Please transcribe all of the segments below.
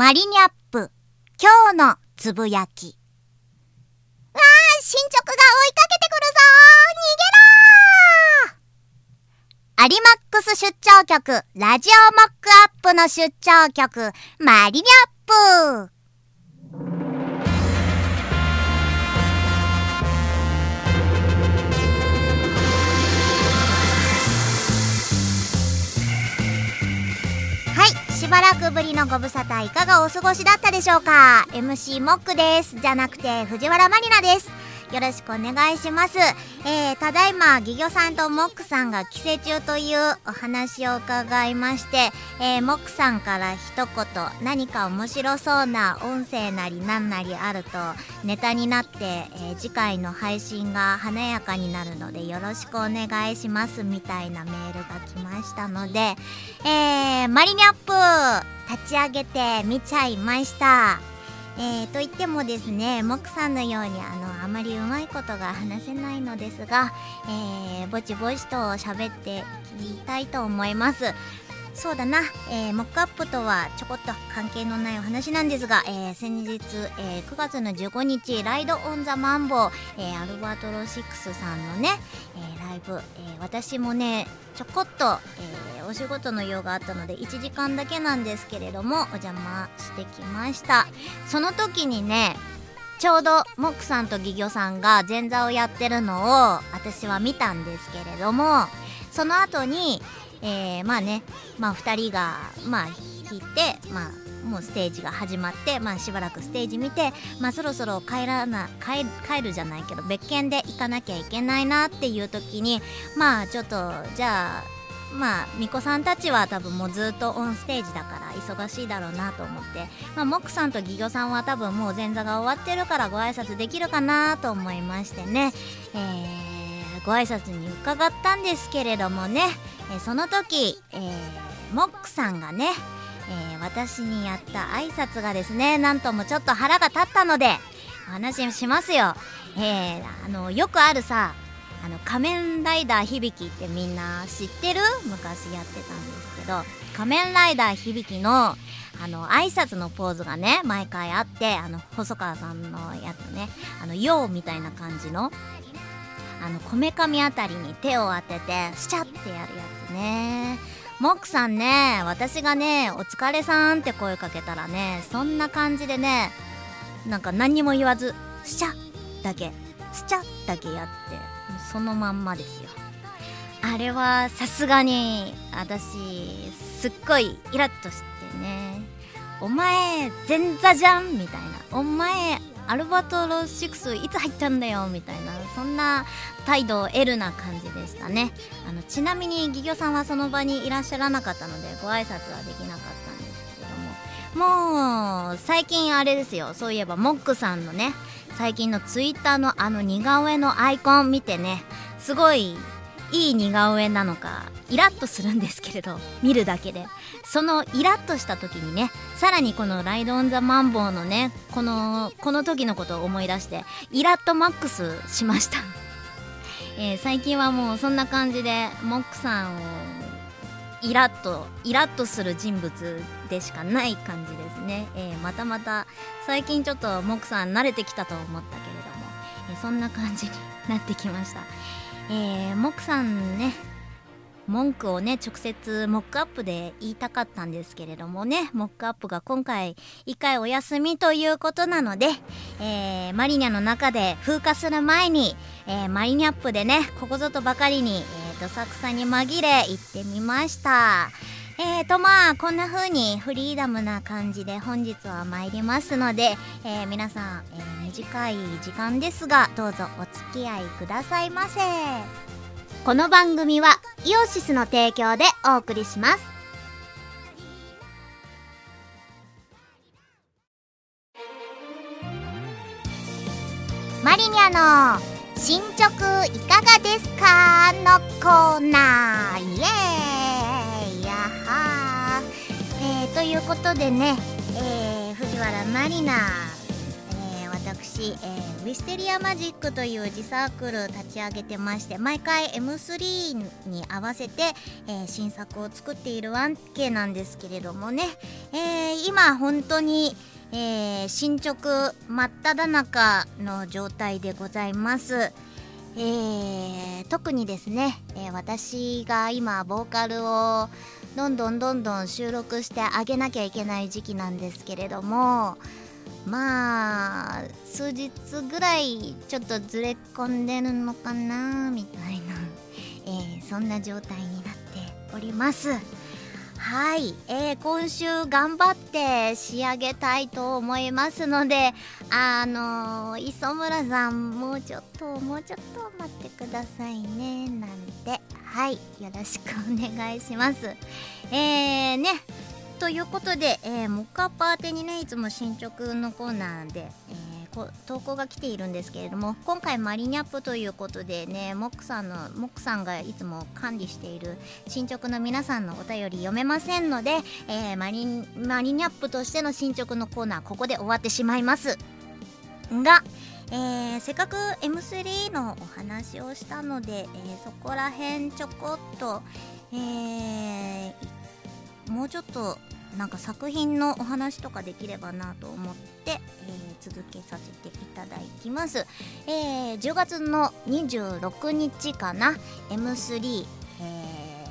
マリニャップ、今日のつぶやき。わあ、進捗が追いかけてくるぞ逃げろアリマックス出張局、ラジオモックアップの出張局、マリニャップ。ばらくぶりのご無沙汰いかがお過ごしだったでしょうか？MC モックです。じゃなくて藤原まりなです。よろしくお願いします。えー、ただいま、ギギョさんとモックさんが帰省中というお話を伺いまして、えー、モックさんから一言、何か面白そうな音声なり何なりあると、ネタになって、えー、次回の配信が華やかになるので、よろしくお願いしますみたいなメールが来ましたので、えー、マリニャップ立ち上げてみちゃいました。えー、と言ってもですねモクさんのようにあのあまりうまいことが話せないのですが、えー、ぼちぼちと喋っていきたいと思います。そうだな、えー、モックアップとはちょこっと関係のないお話なんですが、えー、先日、えー、9月の15日ライド・オン・ザ・マンボウ、えー、アルバトロ6さんのね、えー、ライブ、えー、私もねちょこっと、えー、お仕事の用があったので1時間だけなんですけれどもお邪魔してきました。その時にねちょうどモックさんとギギョさんが前座をやってるのを私は見たんですけれどもその後にえー、まあね、まあ、2人が、まあ、弾いて、まあ、もうステージが始まって、まあ、しばらくステージ見て、まあ、そろそろ帰らな帰帰るじゃないけど別件で行かなきゃいけないなっていう時にまあちょっとじゃあまあ巫女さんたちは多分もうずっとオンステージだから忙しいだろうなと思って、まあ、モクさんとギギョさんは多分もう前座が終わってるからご挨拶できるかなと思いましてね、えー、ご挨拶に伺ったんですけれどもね。えー、その時、えー、モックさんがね、え、私にやった挨拶がですねなんともちょっと腹が立ったのでお話しますよ、えあのよくあるさあの仮面ライダー響きってみんな知ってる？昔やってたんですけど仮面ライダー響きのあの挨拶のポーズがね毎回あってあの細川さんのやつねあの「よう」みたいな感じのあのこめかみあたりに手を当ててスチャってやるやつね。モックさんね私がね「お疲れさん」って声かけたらねそんな感じでねなんか何にも言わず「スチャ」だけ「スチャ」だけやってそのまんまですよ。あれはさすがに私すっごいイラッとしてね「お前前座じゃん」みたいな「お前アルバトロ6いつ入ったんだよみたいなそんな態度 L な感じでしたね。あのちなみにギギョさんはその場にいらっしゃらなかったのでご挨拶はできなかったんですけども。もう最近あれですよ。そういえばモックさんのね最近のツイッターのあの似顔絵のアイコン見てねすごいいい似顔絵なのかイラッとするんですけれど見るだけで。そのイラッとした時にねさらにこの「ライド・オン・ザ・マンボウ」のねこのこの時のことを思い出してイラッとマックスしました。えー、最近はもうそんな感じでモックさんをイラッとイラッとする人物でしかない感じですね、えー、またまた最近ちょっとモックさん慣れてきたと思ったけれども、えー、そんな感じになってきました。えー、モクさんね文句をね直接モックアップで言いたかったんですけれどもね。モックアップが今回1回お休みということなので、えー、マリニャの中で風化する前に、えー、マリニャップでねここぞとばかりに、えー、どさくさに紛れ行ってみました。えーとまあこんな風にフリーダムな感じで本日は参りますので、えー、皆さん、えー、短い時間ですがどうぞお付き合いくださいませ。この番組はイオシスの提供でお送りします。マリニャの進捗いかがですかのコーナー。イエーイ。ということでね、えー、藤原まりな、私、えー、ウィステリアマジックという自サークルを立ち上げてまして毎回 M3 に合わせて、えー、新作を作っているわけなんですけれどもね、えー、今本当に、え、進捗真っ只中の状態でございます。え、特にですね、え、私が今ボーカルをどんどんどんどん収録してあげなきゃいけない時期なんですけれどもまあ数日ぐらいちょっとずれ込んでるのかなみたいな、えー、そんな状態になっております。はい、えー、今週頑張って仕上げたいと思いますのであのー、磯村さんもうちょっともうちょっと待ってくださいねなんてはいよろしくお願いします。えーねということで、えー、モカパーテにねいつも進捗のコーナーで、えー、投稿が来ているんですけれども今回マリニャップということでねモックさんのモックさんがいつも管理している進捗の皆さんのお便り読めませんので、えー、マリマリニャップとしての進捗のコーナーここで終わってしまいます。がえー、せっかく M3 のお話をしたので、えー、そこら辺ちょこっと、えー、もうちょっとなんか作品のお話とかできればなと思って、えー、続けさせていただきます、えー、10月の26日かな？M3、え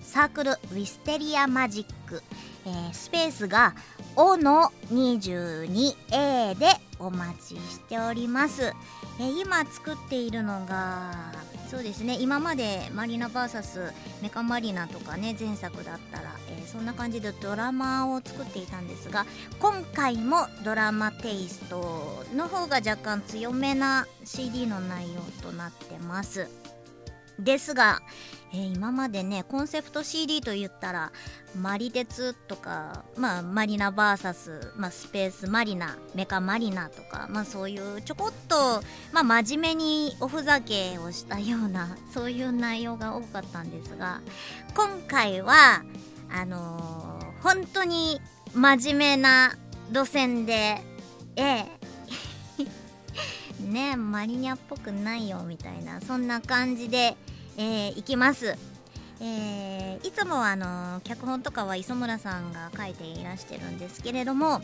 ー、サークルウィステリアマジック、えー、スペースが「O の 22A」でお待ちしております、え、今作っているのがそうですね今までマリナ VS メカマリナとかね前作だったら、えー、そんな感じでドラマを作っていたんですが今回もドラマテイストの方が若干強めな CD の内容となってます。ですが、えー、今までねコンセプト CD と言ったらマリ鉄とか、まあ、マリナ VS、まあ、スペースマリナメカマリナとか、まあ、そういうちょこっと、まあ、真面目におふざけをしたような そういう内容が多かったんですが今回はあのー、本当に真面目な路線でええ。ねマリニャっぽくないよみたいなそんな感じで、えー、いきます。えー、いつもあの脚本とかは磯村さんが書いていらしてるんですけれどもあ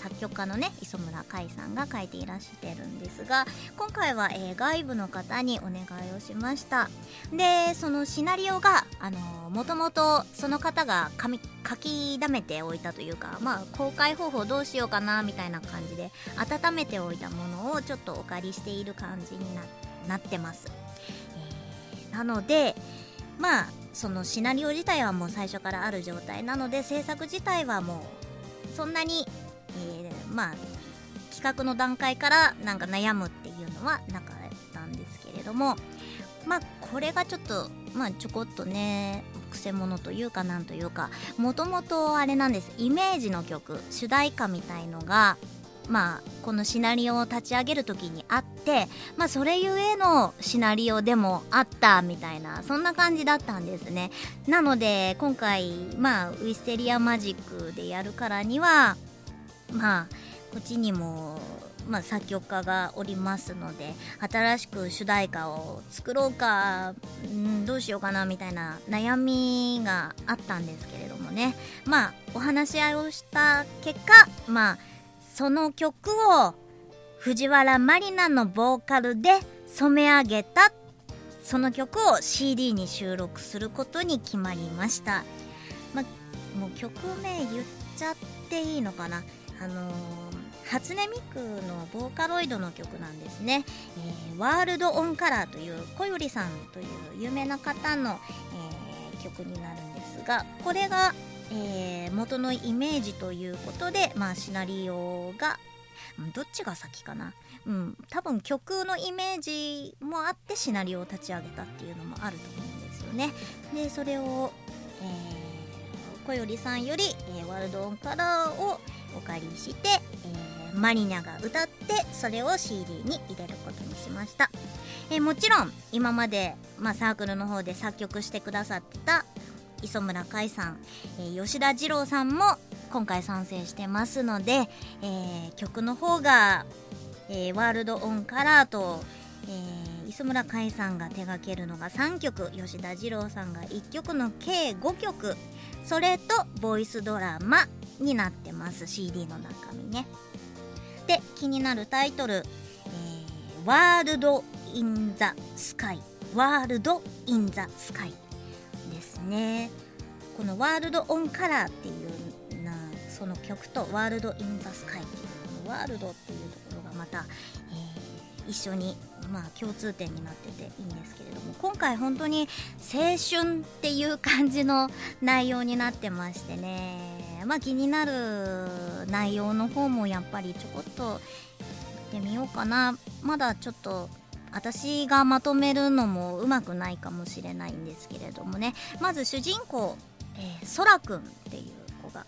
作曲家のね磯村海さんが書いていらしてるんですが今回は、えー、外部の方にお願いをしました。でそのシナリオがあのもともとその方が書き溜めておいたというかまあ公開方法どうしようかなみたいな感じで温めておいたものをちょっとお借りしている感じになってます、なのでまあそのシナリオ自体はもう最初からある状態なので制作自体はもうそんなに、えー、まあ企画の段階からなんか悩むっていうのはなかったんですけれどもまあこれがちょっとまあちょこっとねくせ者というかなんというかもともとあれなんです。イメージの曲主題歌みたいのがまあ、このシナリオを立ち上げる時にあって、まあ、それゆえのシナリオでもあったみたいなそんな感じだったんですね。なので今回、まあ、ウィステリアマジックでやるからにはまあこっちにも、まあ、作曲家がおりますので新しく主題歌を作ろうか、うん、どうしようかなみたいな悩みがあったんですけれどもね。まあお話し合いをした結果まあその曲を藤原まりなのボーカルで染め上げたその曲を CD に収録することに決まりました、ま、もう曲名言っちゃっていいのかな？あのー、初音ミクのボーカロイドの曲なんですね、えー、ワールド・オン・カラーという小よりさんという有名な方の、えー、曲になるんですがこれがえー、元のイメージということで、まあ、シナリオがどっちが先かな。うん多分曲のイメージもあってシナリオを立ち上げたっていうのもあると思うんですよね。でそれを、えー、小よりさんより、えー、ワールドオンカラーをお借りして、えー、マリナが歌ってそれを CD に入れることにしました、え、もちろん今まで、まあ、サークルの方で作曲してくださった磯村海さん、えー、吉田二郎さんも今回参戦してますので、えー、曲の方がえー、ワールド・オン・カラーと、えー、磯村海さんが手掛けるのが3曲吉田二郎さんが1曲の計5曲それとボイスドラマになってます CD の中身ね。で気になるタイトル、えー、ワールド・イン・ザ・スカイワールド・イン・ザ・スカイ。ですね。このワールド・オン・カラーっていうなその曲とワールド・イン・ザ・スカイっていうこのワールドっていうところがまた、えー、一緒にまあ共通点になってていいんですけれども今回本当に青春っていう感じの内容になってましてね。まあ気になる内容の方もやっぱりちょこっとやってみようかな。まだちょっと私がまとめるのもうまくないかもしれないんですけれどもね。まず主人公、えー、そらくんっていう子が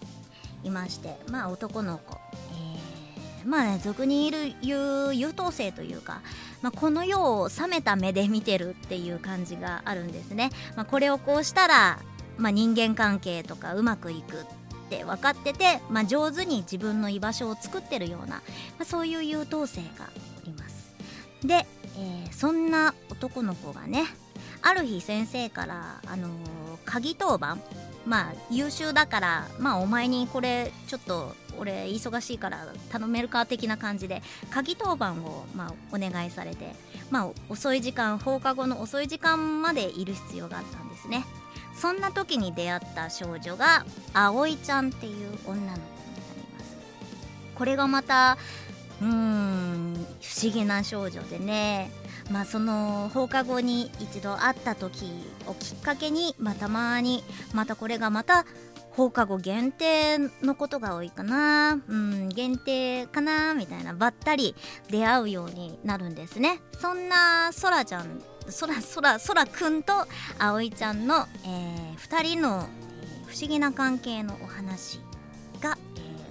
いましてまあ男の子、えー、まあね俗にいる優優等生というか、まあ、この世を冷めた目で見てるっていう感じがあるんですね、まあ、これをこうしたら、まあ、人間関係とかうまくいくって分かってて、まあ、上手に自分の居場所を作ってるような、まあ、そういう優等生がおります。でえー、そんな男の子がねある日先生から、あのー、鍵当番まあ優秀だからまあお前にこれちょっと俺忙しいから頼めるか的な感じで鍵当番をまあお願いされてまあ遅い時間放課後の遅い時間までいる必要があったんですね。そんな時に出会った少女が葵ちゃんっていう女の子になります。これがまたうーん不思議な少女でね。まあその放課後に一度会った時をきっかけに、まあ、たまにまたこれがまた放課後限定のことが多いかな。うん限定かなみたいな。ばったり出会うようになるんですね。そんなそらちゃんそらそらそらくんとあおいちゃんの、えー、2人の、え、不思議な関係のお話、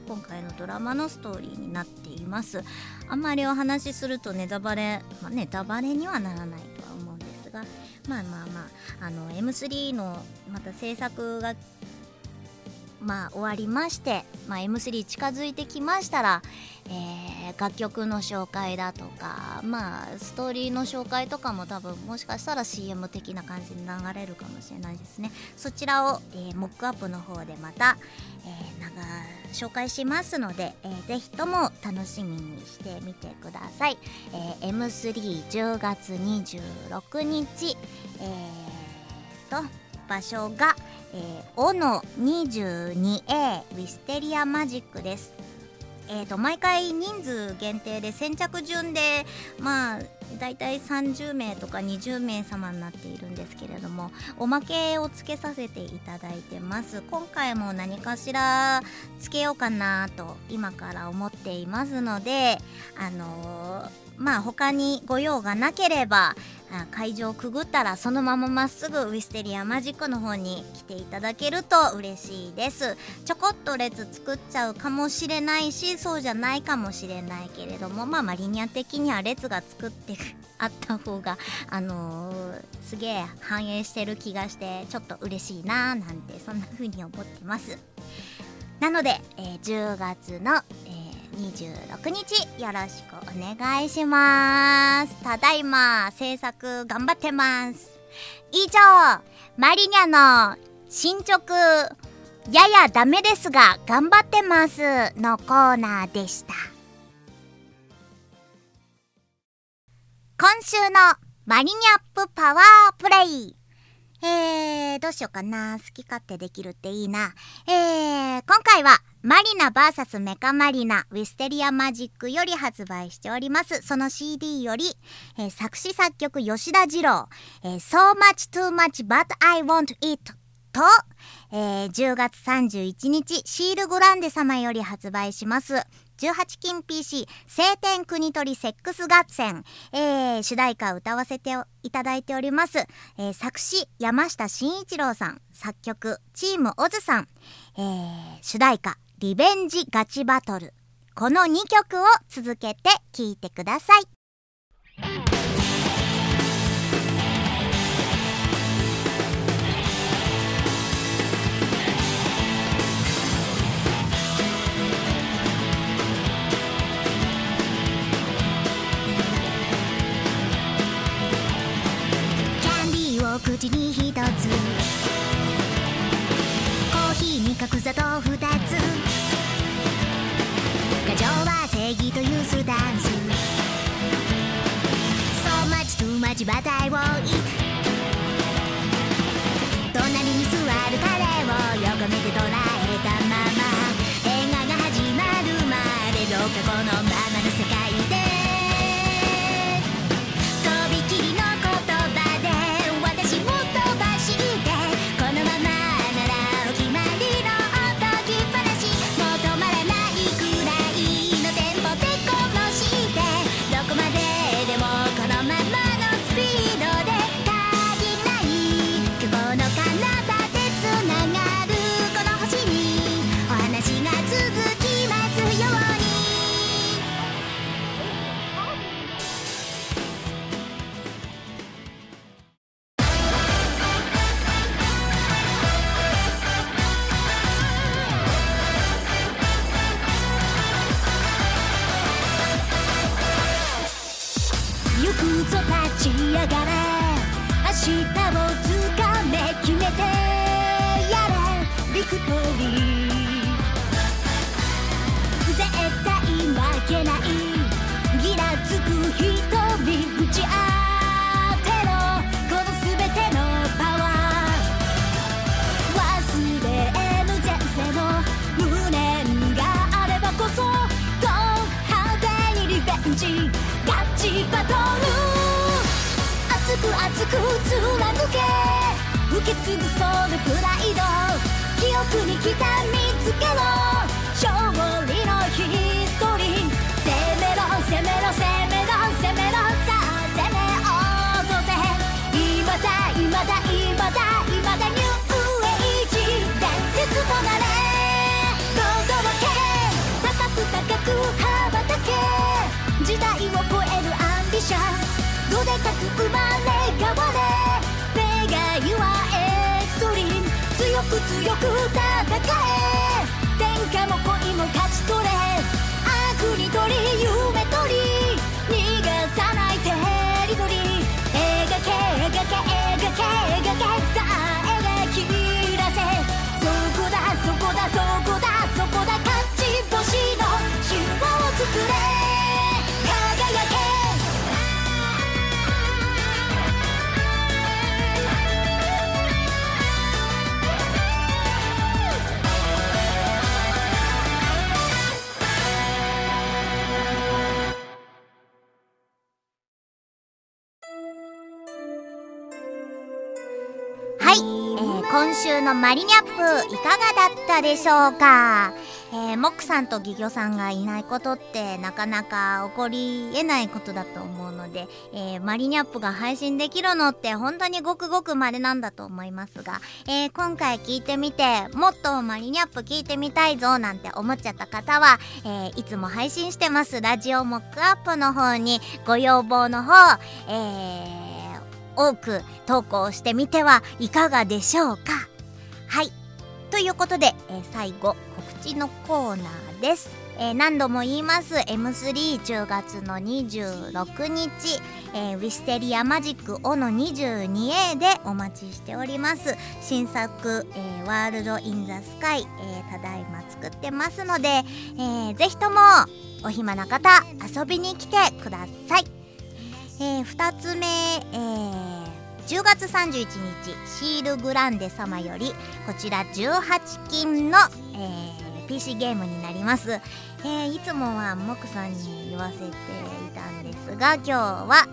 今回のドラマのストーリーになっています。あんまりお話しするとネタバレ、まあ、ネタバレにはならないとは思うんですがまあまあまああの M3 のまた制作がまあ終わりまして、まあ、M3 近づいてきましたら、えー、楽曲の紹介だとかまあストーリーの紹介とかも多分もしかしたら CM 的な感じに流れるかもしれないですねそちらを、えー、モックアップの方でまた、えー、紹介しますので、えー、ぜひとも楽しみにしてみてください、えー、M310 月26日えーと場所がえー、オノ 22A ウィステリアマジックです。えーと、毎回人数限定で先着順でまあだいたい30名とか20名様になっているんですけれどもおまけをつけさせていただいてます。今回も何かしらつけようかなと今から思っていますのであのーまあ他にご用がなければ会場をくぐったらそのまままっすぐウィステリアマジックの方に来ていただけると嬉しいです。ちょこっと列作っちゃうかもしれないしそうじゃないかもしれないけれどもまあマリニア的には列が作ってあった方があのー、すげえ反映してる気がしてちょっと嬉しいなーなんてそんな風に思ってます。なので、えー、10月の、えー26日よろしくお願いします。ただいま制作頑張ってます。以上マリニャの進捗ややダメですが頑張ってますのコーナーでした。今週のマリニャップパワープレイえー、どうしようかな。好き勝手できるっていいな。えー、今回は、マリナ VS メカマリナウィステリアマジックより発売しております。その CD より、えー、作詞作曲吉田二郎、えー、So much too much but I want it と、えー、10月31日シールグランデ様より発売します。18金 PC 晴天国取セックス合戦、えー、主題歌を歌わせていただいております、えー、作詞山下真一郎さん。作曲チームオズさん、えー、主題歌リベンジガチバトル。この2曲を続けて聴いてください。を口に一つ。コーヒーに角砂糖二つ。過剰は正義というスるダンス。So much too much but I won't eat 隣に座る彼を横目で捉えたまま。映画が始まるまでどうかこのまま。貫け受け。継ぐそのプライド。記憶に刻みつけろ。今週のマリニャップいかがだったでしょうか、えーモックさんとギギョさんがいないことってなかなか起こり得ないことだと思うので、えーマリニャップが配信できるのって本当にごくごく稀なんだと思いますが、えー今回聞いてみてもっとマリニャップ聞いてみたいぞなんて思っちゃった方は、えいつも配信してますラジオモックアップの方にご要望の方、えー多く投稿してみてはいかがでしょうか。はい。ということで、えー最後告知のコーナーです、えー何度も言います。M310 月の26日、えーウィステリアマジックオの 22A でお待ちしております。新作、えーワールド・イン・ザ・スカイ、えただいま作ってますので、えーぜひともお暇な方遊びに来てください。えー、2つ目、えー10月31日シールグランデ様よりこちら18金の、えー PC ゲームになります、えーいつもはモクさんに言わせていたんですが今日は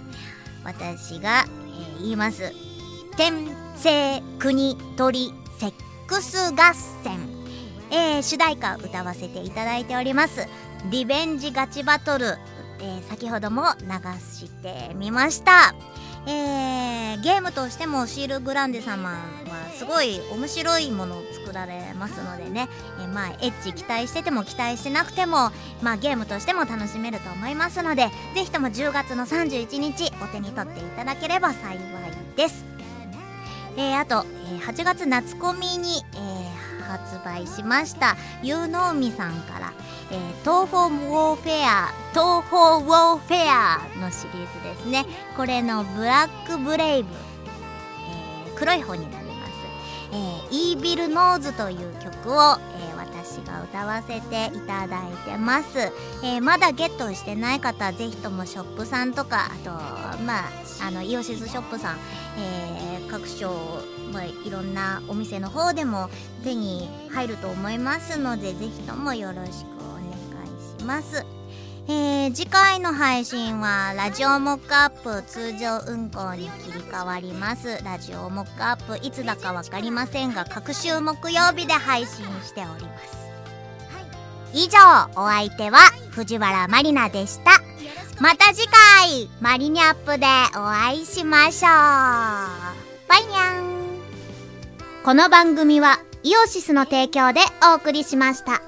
私が、えー言います。天聖国取セックス合戦、えー主題歌を歌わせていただいております。リベンジガチバトル、えー先ほども流してみました。えーゲームとしてもシールグランデ様はすごい面白いものを作られますのでね、えーまあエッジ期待してても期待してなくてもまあゲームとしても楽しめると思いますのでぜひとも10月の31日お手に取っていただければ幸いです。えーあと、え8月夏コミに、えー発売しましたゆうのうみさんから「えー東方ウォーフェア東方ウォーフェア」のシリーズですね。これの「ブラックブレイブ」えー黒い方になります「えーイービルノーズ」という曲を、えー私が歌わせていただいてます、えーまだゲットしてない方ぜひともショップさんとかあとまああのイオシスショップさん、えー各所、まあ、いろんなお店の方でも手に入ると思いますのでぜひともよろしくおます。えー次回の配信はラジオモックアップ通常運行に切り替わります。ラジオモックアップいつだか分かりませんが各週木曜日で配信しております。以上お相手は藤原まりなでした。また次回マリニャップでお会いしましょう。バイニャン。この番組はイオシスの提供でお送りしました